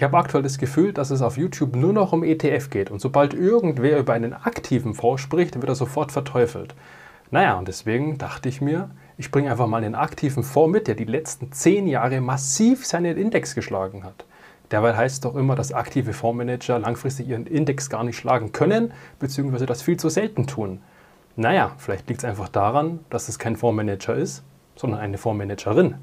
Ich habe aktuell das Gefühl, dass es auf YouTube nur noch um ETF geht und sobald irgendwer über einen aktiven Fonds spricht, wird er sofort verteufelt. Naja, und deswegen dachte ich mir, ich bringe einfach mal einen aktiven Fonds mit, der die letzten zehn Jahre massiv seinen Index geschlagen hat. Derweil heißt es doch immer, dass aktive Fondsmanager langfristig ihren Index gar nicht schlagen können, beziehungsweise das viel zu selten tun. Naja, vielleicht liegt es einfach daran, dass es kein Fondsmanager ist, sondern eine Fondsmanagerin.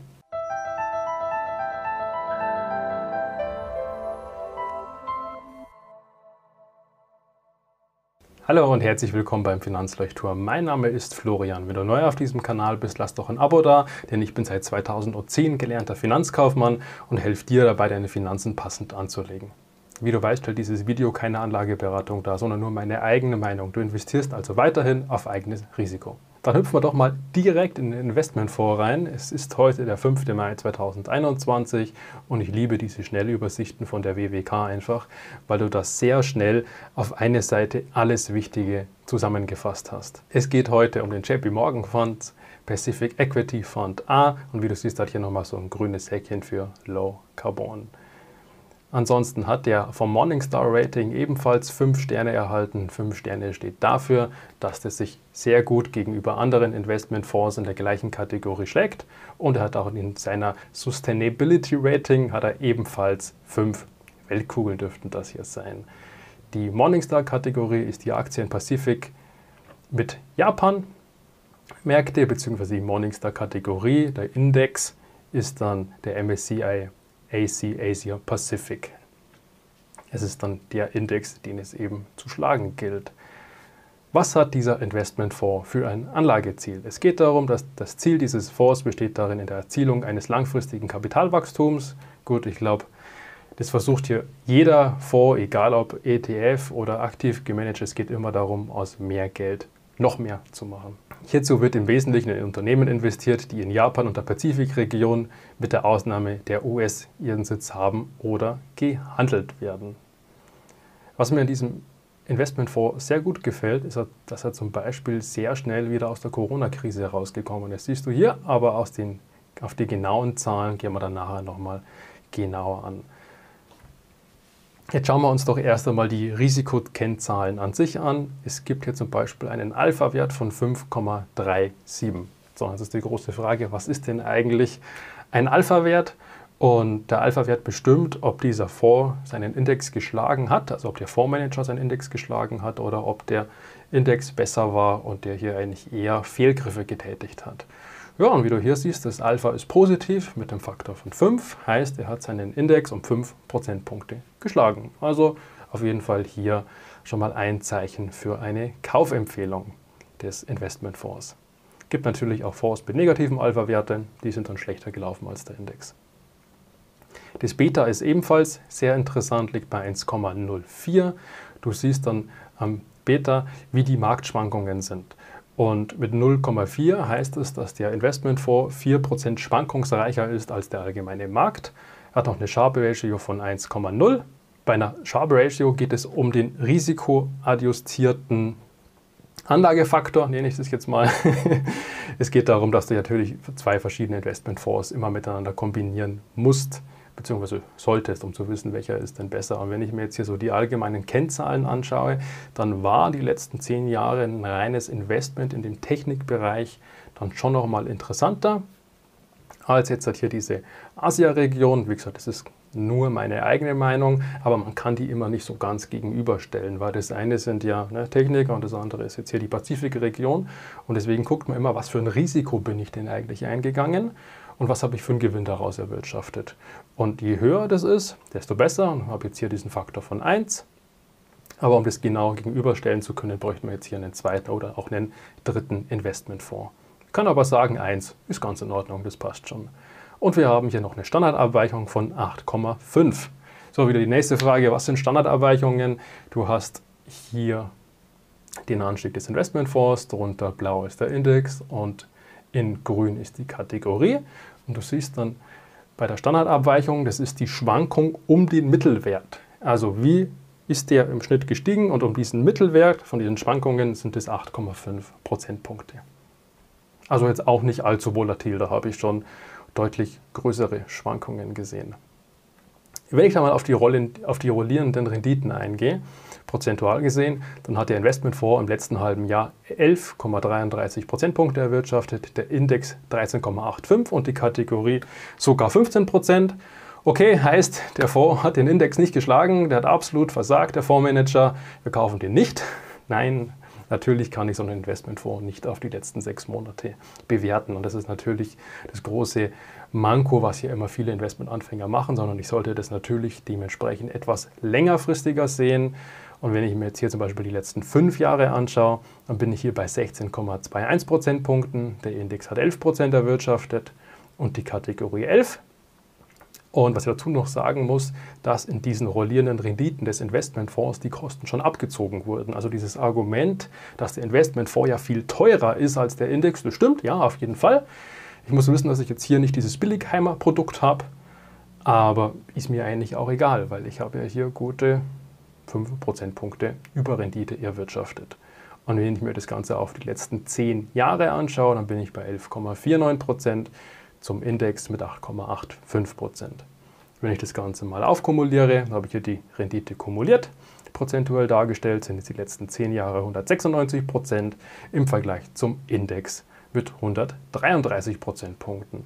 Hallo und herzlich willkommen beim Finanzleuchtturm. Mein Name ist Florian. Wenn du neu auf diesem Kanal bist, lass doch ein Abo da, denn ich bin seit 2010 gelernter Finanzkaufmann und helfe dir dabei, deine Finanzen passend anzulegen. Wie du weißt, stellt dieses Video keine Anlageberatung dar, sondern nur meine eigene Meinung. Du investierst also weiterhin auf eigenes Risiko. Dann hüpfen wir doch mal direkt in den Investmentfonds rein. Es ist heute der 5. Mai 2021 und ich liebe diese Schnellübersichten von der WWK einfach, weil du das sehr schnell auf eine Seite alles Wichtige zusammengefasst hast. Es geht heute um den JP Morgan Fund, Pacific Equity Fund A und wie du siehst, hat hier nochmal so ein grünes Häkchen für Low Carbon. Ansonsten hat der vom Morningstar Rating ebenfalls 5 Sterne erhalten. 5 Sterne steht dafür, dass das sich sehr gut gegenüber anderen Investmentfonds in der gleichen Kategorie schlägt. Und er hat auch in seiner Sustainability Rating hat er ebenfalls 5 Weltkugeln dürften das hier sein. Die Morningstar Kategorie ist die Aktien Pacific mit Japan Märkte bzw. die Morningstar Kategorie, der Index ist dann der MSCI AC Asia Pacific. Es ist dann der Index, den es eben zu schlagen gilt. Was hat dieser Investmentfonds für ein Anlageziel? Es geht darum, dass das Ziel dieses Fonds besteht darin in der Erzielung eines langfristigen Kapitalwachstums. Gut, ich glaube, das versucht hier jeder Fonds, egal ob ETF oder aktiv gemanagt, es geht immer darum, aus mehr Geld noch mehr zu machen. Hierzu wird im Wesentlichen in Unternehmen investiert, die in Japan und der Pazifikregion mit der Ausnahme der US ihren Sitz haben oder gehandelt werden. Was mir in diesem Investmentfonds sehr gut gefällt, ist, dass er zum Beispiel sehr schnell wieder aus der Corona-Krise herausgekommen ist. Siehst du hier, aber aus den, auf die genauen Zahlen gehen wir dann nachher nochmal genauer an. Jetzt schauen wir uns doch erst einmal die Risikokennzahlen an sich an. Es gibt hier zum Beispiel einen Alpha-Wert von 5,37. So, jetzt ist die große Frage, was ist denn eigentlich ein Alpha-Wert? Und der Alpha-Wert bestimmt, ob dieser Fonds seinen Index geschlagen hat, also ob der Fondsmanager seinen Index geschlagen hat oder ob der Index besser war und der hier eigentlich eher Fehlgriffe getätigt hat. Ja, und wie du hier siehst, das Alpha ist positiv mit dem Faktor von 5, heißt, er hat seinen Index um 5 Prozentpunkte geschlagen. Also auf jeden Fall hier schon mal ein Zeichen für eine Kaufempfehlung des Investmentfonds. Gibt natürlich auch Fonds mit negativen Alpha-Werten, die sind dann schlechter gelaufen als der Index. Das Beta ist ebenfalls sehr interessant, liegt bei 1,04. Du siehst dann am Beta, wie die Marktschwankungen sind. Und mit 0,4 heißt es, dass der Investmentfonds 4% schwankungsreicher ist als der allgemeine Markt. Er hat noch eine Sharpe Ratio von 1,0. Bei einer Sharpe Ratio geht es um den risikoadjustierten Anlagefaktor, nenne ich das jetzt mal. es geht darum, dass du natürlich zwei verschiedene Investmentfonds immer miteinander kombinieren musst beziehungsweise solltest, um zu wissen, welcher ist denn besser. Und wenn ich mir jetzt hier so die allgemeinen Kennzahlen anschaue, dann war die letzten zehn Jahre ein reines Investment in den Technikbereich dann schon nochmal interessanter als jetzt halt hier diese Asia-Region. Wie gesagt, das ist nur meine eigene Meinung, aber man kann die immer nicht so ganz gegenüberstellen, weil das eine sind ja ne, Techniker und das andere ist jetzt hier die Pazifikregion. Und deswegen guckt man immer, was für ein Risiko bin ich denn eigentlich eingegangen und was habe ich für einen Gewinn daraus erwirtschaftet. Und je höher das ist, desto besser. Ich habe jetzt hier diesen Faktor von 1. Aber um das genau gegenüberstellen zu können, bräuchte man jetzt hier einen zweiten oder auch einen dritten Investmentfonds. Ich kann aber sagen, 1 ist ganz in Ordnung, das passt schon. Und wir haben hier noch eine Standardabweichung von 8,5. So, wieder die nächste Frage, was sind Standardabweichungen? Du hast hier den Anstieg des Investmentfonds, darunter blau ist der Index und in grün ist die Kategorie. Und du siehst dann bei der Standardabweichung, das ist die Schwankung um den Mittelwert. Also wie ist der im Schnitt gestiegen und um diesen Mittelwert von diesen Schwankungen sind es 8,5 Prozentpunkte. Also jetzt auch nicht allzu volatil, da habe ich schon deutlich größere Schwankungen gesehen. Wenn ich da mal auf die, Rollen, auf die rollierenden Renditen eingehe, prozentual gesehen, dann hat der Investmentfonds im letzten halben Jahr 11,33 Prozentpunkte erwirtschaftet, der Index 13,85 und die Kategorie sogar 15 Prozent. Okay, heißt, der Fonds hat den Index nicht geschlagen, der hat absolut versagt, der Fondsmanager. Wir kaufen den nicht. Nein, natürlich kann ich so einen Investmentfonds nicht auf die letzten sechs Monate bewerten. Und das ist natürlich das große Manko, was hier immer viele Investmentanfänger machen, sondern ich sollte das natürlich dementsprechend etwas längerfristiger sehen. Und wenn ich mir jetzt hier zum Beispiel die letzten fünf Jahre anschaue, dann bin ich hier bei 16,21 Prozentpunkten. Der Index hat 11 Prozent erwirtschaftet und die Kategorie 11 und was ich dazu noch sagen muss, dass in diesen rollierenden Renditen des Investmentfonds die Kosten schon abgezogen wurden. Also dieses Argument, dass der Investmentfonds ja viel teurer ist als der Index, das stimmt, ja, auf jeden Fall. Ich muss wissen, dass ich jetzt hier nicht dieses Billigheimer-Produkt habe, aber ist mir eigentlich auch egal, weil ich habe ja hier gute 5 Prozentpunkte Überrendite erwirtschaftet. Und wenn ich mir das Ganze auf die letzten 10 Jahre anschaue, dann bin ich bei 11,49 Prozent zum Index mit 8,85 Prozent. Wenn ich das Ganze mal aufkumuliere, habe ich hier die Rendite kumuliert. Prozentuell dargestellt sind jetzt die letzten 10 Jahre 196 Prozent im Vergleich zum Index mit 133 Prozentpunkten.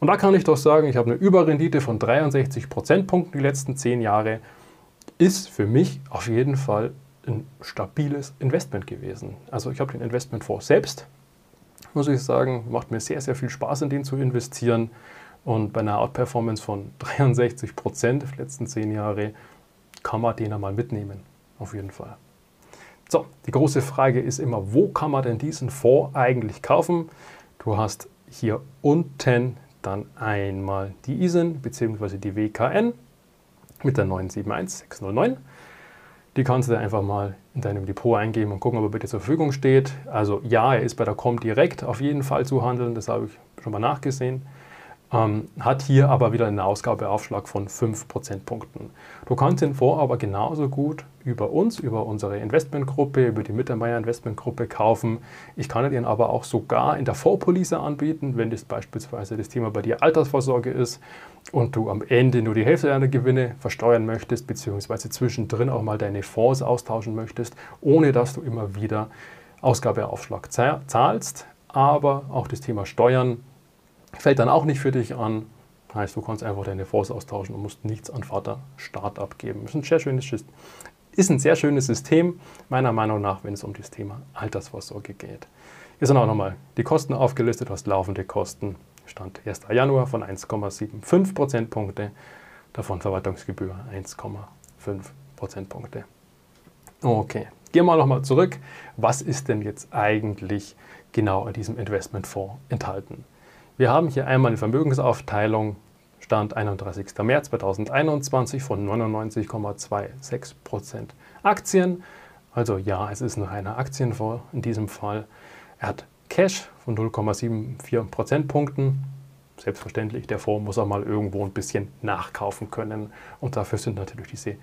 Und da kann ich doch sagen, ich habe eine Überrendite von 63 Prozentpunkten die letzten 10 Jahre. Ist für mich auf jeden Fall ein stabiles Investment gewesen. Also ich habe den Investmentfonds selbst muss ich sagen. Macht mir sehr, sehr viel Spaß, in den zu investieren. Und bei einer Outperformance von 63 Prozent der letzten zehn Jahre kann man den einmal mitnehmen. Auf jeden Fall. So, die große Frage ist immer, wo kann man denn diesen Fonds eigentlich kaufen? Du hast hier unten dann einmal die ISIN bzw. die WKN mit der 971609. Die kannst du einfach mal in deinem Depot eingeben und gucken, ob er bitte zur Verfügung steht. Also ja, er ist bei der Com direkt auf jeden Fall zu handeln, das habe ich schon mal nachgesehen. Ähm, hat hier aber wieder einen Ausgabeaufschlag von 5 Prozentpunkten. Du kannst den Fonds aber genauso gut über uns, über unsere Investmentgruppe, über die Mittermeier Investmentgruppe kaufen. Ich kann ihn aber auch sogar in der Vorpolice anbieten, wenn das beispielsweise das Thema bei dir Altersvorsorge ist und du am Ende nur die Hälfte deiner Gewinne versteuern möchtest, beziehungsweise zwischendrin auch mal deine Fonds austauschen möchtest, ohne dass du immer wieder Ausgabeaufschlag zahlst. Aber auch das Thema Steuern fällt dann auch nicht für dich an. Heißt, du kannst einfach deine Fonds austauschen und musst nichts an Vaterstaat abgeben. Das ist ein sehr schönes, ist ein sehr schönes System, meiner Meinung nach, wenn es um das Thema Altersvorsorge geht. Hier sind auch nochmal die Kosten aufgelistet, hast laufende Kosten. Stand 1. Januar von 1,75 Prozentpunkte, davon Verwaltungsgebühr 1,5 Prozentpunkte. Okay, gehen wir nochmal zurück. Was ist denn jetzt eigentlich genau in diesem Investmentfonds enthalten? Wir haben hier einmal eine Vermögensaufteilung, Stand 31. März 2021 von 99,26% Aktien. Also ja, es ist ein reiner Aktienfonds in diesem Fall. Er hat Cash von 0,74 Prozentpunkten. Selbstverständlich, der Fonds muss auch mal irgendwo ein bisschen nachkaufen können. Und dafür sind natürlich diese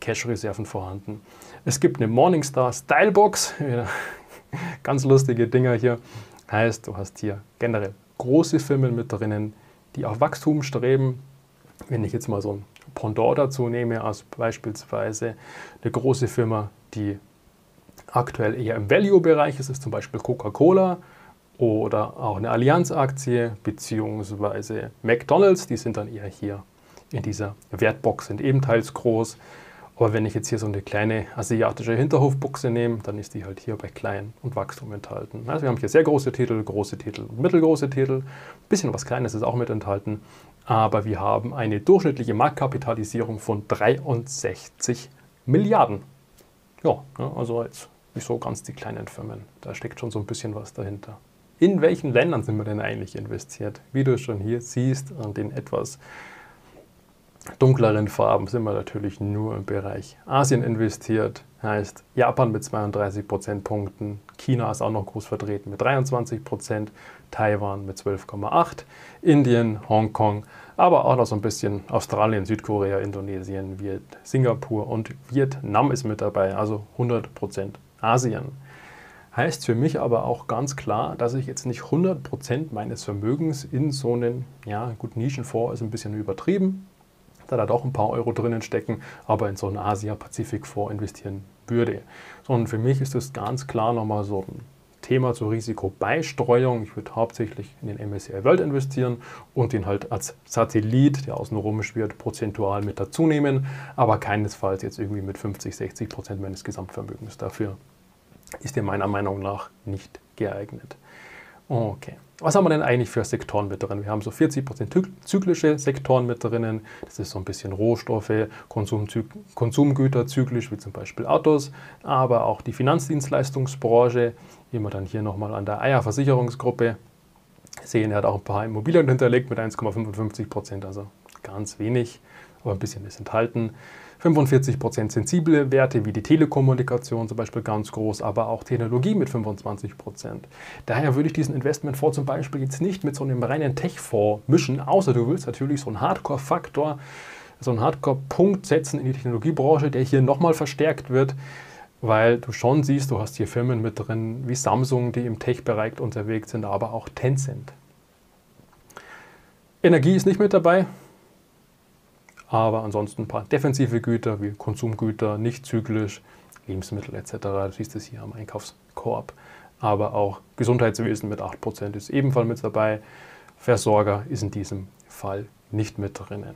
Cash-Reserven vorhanden. Es gibt eine Morningstar Stylebox. Ganz lustige Dinger hier. Heißt, du hast hier generell große Firmen mit drinnen, die auf Wachstum streben. Wenn ich jetzt mal so ein Pendant dazu nehme, als beispielsweise eine große Firma, die aktuell eher im Value-Bereich ist, ist zum Beispiel Coca-Cola oder auch eine Allianz-Aktie beziehungsweise McDonald's, die sind dann eher hier in dieser Wertbox, sind ebenteils groß. Aber wenn ich jetzt hier so eine kleine asiatische Hinterhofbuchse nehme, dann ist die halt hier bei Klein und Wachstum enthalten. Also wir haben hier sehr große Titel, große Titel mittelgroße Titel. Ein bisschen was Kleines ist auch mit enthalten. Aber wir haben eine durchschnittliche Marktkapitalisierung von 63 Milliarden. Ja, also jetzt nicht so ganz die kleinen Firmen. Da steckt schon so ein bisschen was dahinter. In welchen Ländern sind wir denn eigentlich investiert? Wie du schon hier siehst, an den etwas dunkleren Farben sind wir natürlich nur im Bereich Asien investiert. Heißt Japan mit 32 Prozentpunkten, China ist auch noch groß vertreten mit 23 Prozent, Taiwan mit 12,8, Indien, Hongkong, aber auch noch so ein bisschen Australien, Südkorea, Indonesien, Viet, Singapur und Vietnam ist mit dabei, also 100 Prozent Asien. Heißt für mich aber auch ganz klar, dass ich jetzt nicht 100 Prozent meines Vermögens in so einen, ja gut, Nischenfonds ist ein bisschen übertrieben, da da doch ein paar Euro drinnen stecken, aber in so einen Asia-Pazifik-Fonds investieren würde. Sondern für mich ist das ganz klar nochmal so ein Thema zur Risikobeisteuerung. Ich würde hauptsächlich in den MSCI World investieren und ihn halt als Satellit, der außen rum schwirrt, prozentual mit dazu nehmen, aber keinesfalls jetzt irgendwie mit 50, 60 Prozent meines Gesamtvermögens. Dafür ist er meiner Meinung nach nicht geeignet. Okay. Was haben wir denn eigentlich für Sektoren mit drin? Wir haben so 40% zyklische Sektoren mit drinnen. Das ist so ein bisschen Rohstoffe, Konsumgüter zyklisch, wie zum Beispiel Autos, aber auch die Finanzdienstleistungsbranche, wie wir dann hier nochmal an der Eierversicherungsgruppe sehen. Er hat auch ein paar Immobilien hinterlegt mit 1,55%, also ganz wenig, aber ein bisschen ist enthalten. 45% sensible Werte wie die Telekommunikation zum Beispiel ganz groß, aber auch Technologie mit 25%. Daher würde ich diesen Investmentfonds zum Beispiel jetzt nicht mit so einem reinen Tech-Fonds mischen, außer du willst natürlich so einen Hardcore-Faktor, so einen Hardcore-Punkt setzen in die Technologiebranche, der hier nochmal verstärkt wird weil du schon siehst, du hast hier Firmen mit drin wie Samsung, die im Tech-Bereich unterwegs sind, aber auch Tencent. Energie ist nicht mit dabei, aber ansonsten ein paar defensive Güter wie Konsumgüter, nicht zyklisch, Lebensmittel etc. Du siehst es hier am Einkaufskorb. Aber auch Gesundheitswesen mit 8% ist ebenfalls mit dabei. Versorger ist in diesem Fall nicht mit drinnen.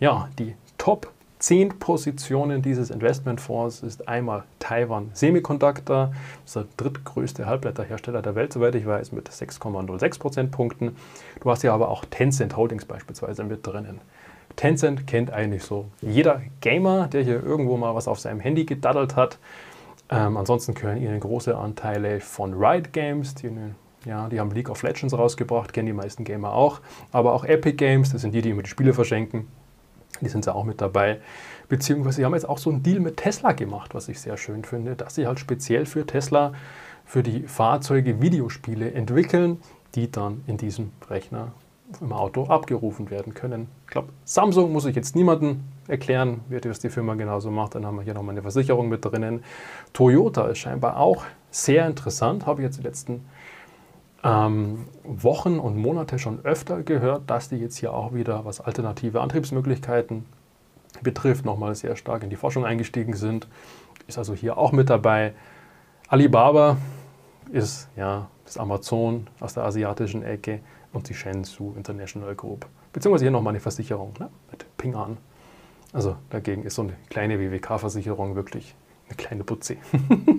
Ja, die Top 10 Positionen dieses Investmentfonds ist einmal Taiwan Semiconductor, das ist der drittgrößte Halbleiterhersteller der Welt, soweit ich weiß, mit 6,06 Prozentpunkten. Du hast hier aber auch Tencent Holdings beispielsweise mit drinnen. Tencent kennt eigentlich so jeder Gamer, der hier irgendwo mal was auf seinem Handy gedaddelt hat. Ähm, ansonsten gehören ihnen große Anteile von Riot Games, die, ja, die haben League of Legends rausgebracht, kennen die meisten Gamer auch. Aber auch Epic Games, das sind die, die immer die Spiele verschenken. Die sind ja auch mit dabei. Beziehungsweise sie haben jetzt auch so einen Deal mit Tesla gemacht, was ich sehr schön finde, dass sie halt speziell für Tesla, für die Fahrzeuge Videospiele entwickeln, die dann in diesem Rechner im Auto abgerufen werden können. Ich glaube, Samsung muss ich jetzt niemandem erklären, wie das die Firma genauso macht. Dann haben wir hier nochmal eine Versicherung mit drinnen. Toyota ist scheinbar auch sehr interessant, habe ich jetzt die letzten ähm, Wochen und Monate schon öfter gehört, dass die jetzt hier auch wieder, was alternative Antriebsmöglichkeiten betrifft, nochmal sehr stark in die Forschung eingestiegen sind. Ist also hier auch mit dabei. Alibaba ist ja das Amazon aus der asiatischen Ecke und die Shenzhou International Group. Beziehungsweise hier nochmal eine Versicherung ne? mit Ping An. Also dagegen ist so eine kleine WWK-Versicherung wirklich eine kleine Putze.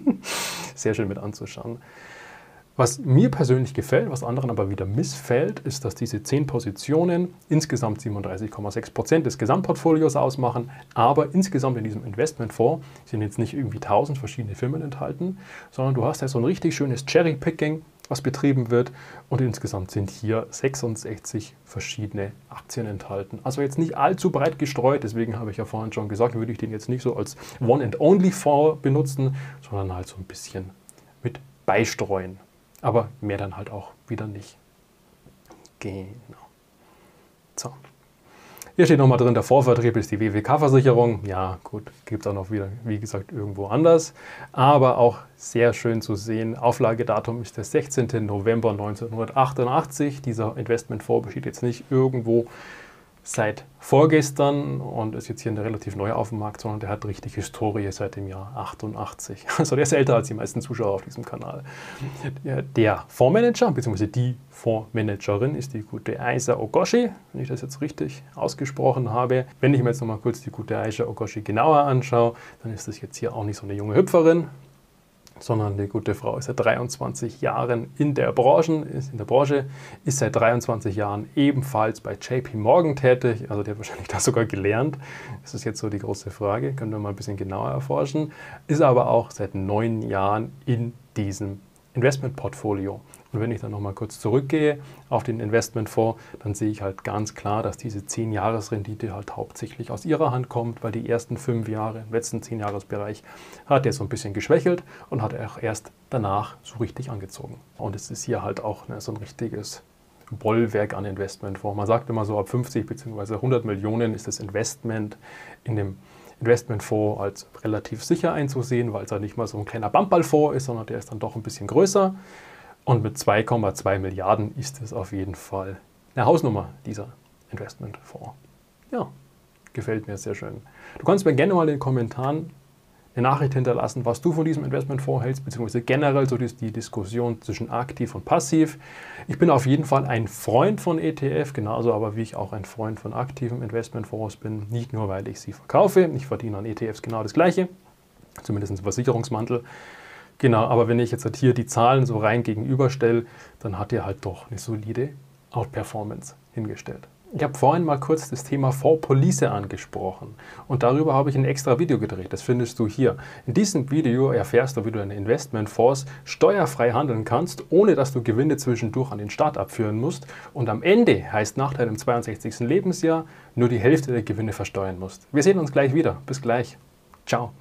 Sehr schön mit anzuschauen. Was mir persönlich gefällt, was anderen aber wieder missfällt, ist, dass diese 10 Positionen insgesamt 37,6 Prozent des Gesamtportfolios ausmachen, aber insgesamt in diesem Investmentfonds sind jetzt nicht irgendwie 1000 verschiedene Firmen enthalten, sondern du hast ja so ein richtig schönes Cherry-Picking was betrieben wird. Und insgesamt sind hier 66 verschiedene Aktien enthalten. Also jetzt nicht allzu breit gestreut, deswegen habe ich ja vorhin schon gesagt, würde ich den jetzt nicht so als One-and-Only-Fonds benutzen, sondern halt so ein bisschen mit beistreuen. Aber mehr dann halt auch wieder nicht. Genau. So. Hier steht nochmal drin, der Vorvertrieb ist die WWK-Versicherung. Ja, gut, gibt es auch noch wieder, wie gesagt, irgendwo anders. Aber auch sehr schön zu sehen, Auflagedatum ist der 16. November 1988. Dieser Investmentfonds besteht jetzt nicht irgendwo seit vorgestern und ist jetzt hier relativ neu auf dem Markt, sondern der hat richtig Historie seit dem Jahr 88. Also der ist älter als die meisten Zuschauer auf diesem Kanal. Der, der Fondsmanager bzw. die Fondsmanagerin ist die gute Aisa Ogoshi, wenn ich das jetzt richtig ausgesprochen habe. Wenn ich mir jetzt nochmal kurz die gute Aisa Ogoshi genauer anschaue, dann ist das jetzt hier auch nicht so eine junge Hüpferin, sondern die gute Frau ist seit 23 Jahren in der Branche, ist in der Branche, ist seit 23 Jahren ebenfalls bei JP Morgan tätig, also die hat wahrscheinlich da sogar gelernt. Das ist jetzt so die große Frage, können wir mal ein bisschen genauer erforschen. Ist aber auch seit neun Jahren in diesem Investmentportfolio. Und wenn ich dann nochmal kurz zurückgehe auf den Investmentfonds, dann sehe ich halt ganz klar, dass diese 10-Jahres-Rendite halt hauptsächlich aus ihrer Hand kommt, weil die ersten fünf Jahre, im letzten 10-Jahres-Bereich, hat er so ein bisschen geschwächelt und hat auch erst danach so richtig angezogen. Und es ist hier halt auch ne, so ein richtiges Bollwerk an Investmentfonds. Man sagt immer so, ab 50 bzw. 100 Millionen ist das Investment in dem Investmentfonds als relativ sicher einzusehen, weil es halt nicht mal so ein kleiner Bamballfonds ist, sondern der ist dann doch ein bisschen größer. Und mit 2,2 Milliarden ist es auf jeden Fall eine Hausnummer, dieser Investmentfonds. Ja, gefällt mir sehr schön. Du kannst mir gerne mal in den Kommentaren eine Nachricht hinterlassen, was du von diesem Investment vorhältst, beziehungsweise generell so die, die Diskussion zwischen aktiv und passiv. Ich bin auf jeden Fall ein Freund von ETF, genauso aber wie ich auch ein Freund von aktiven Investmentfonds bin. Nicht nur, weil ich sie verkaufe, ich verdiene an ETFs genau das Gleiche, zumindest ein Versicherungsmantel. Genau, aber wenn ich jetzt halt hier die Zahlen so rein gegenüberstelle, dann hat er halt doch eine solide Outperformance hingestellt. Ich habe vorhin mal kurz das Thema Fondspolice angesprochen und darüber habe ich ein extra Video gedreht. Das findest du hier. In diesem Video erfährst du, wie du deine Investmentfonds steuerfrei handeln kannst, ohne dass du Gewinne zwischendurch an den Staat abführen musst und am Ende heißt nach deinem 62. Lebensjahr nur die Hälfte der Gewinne versteuern musst. Wir sehen uns gleich wieder. Bis gleich. Ciao.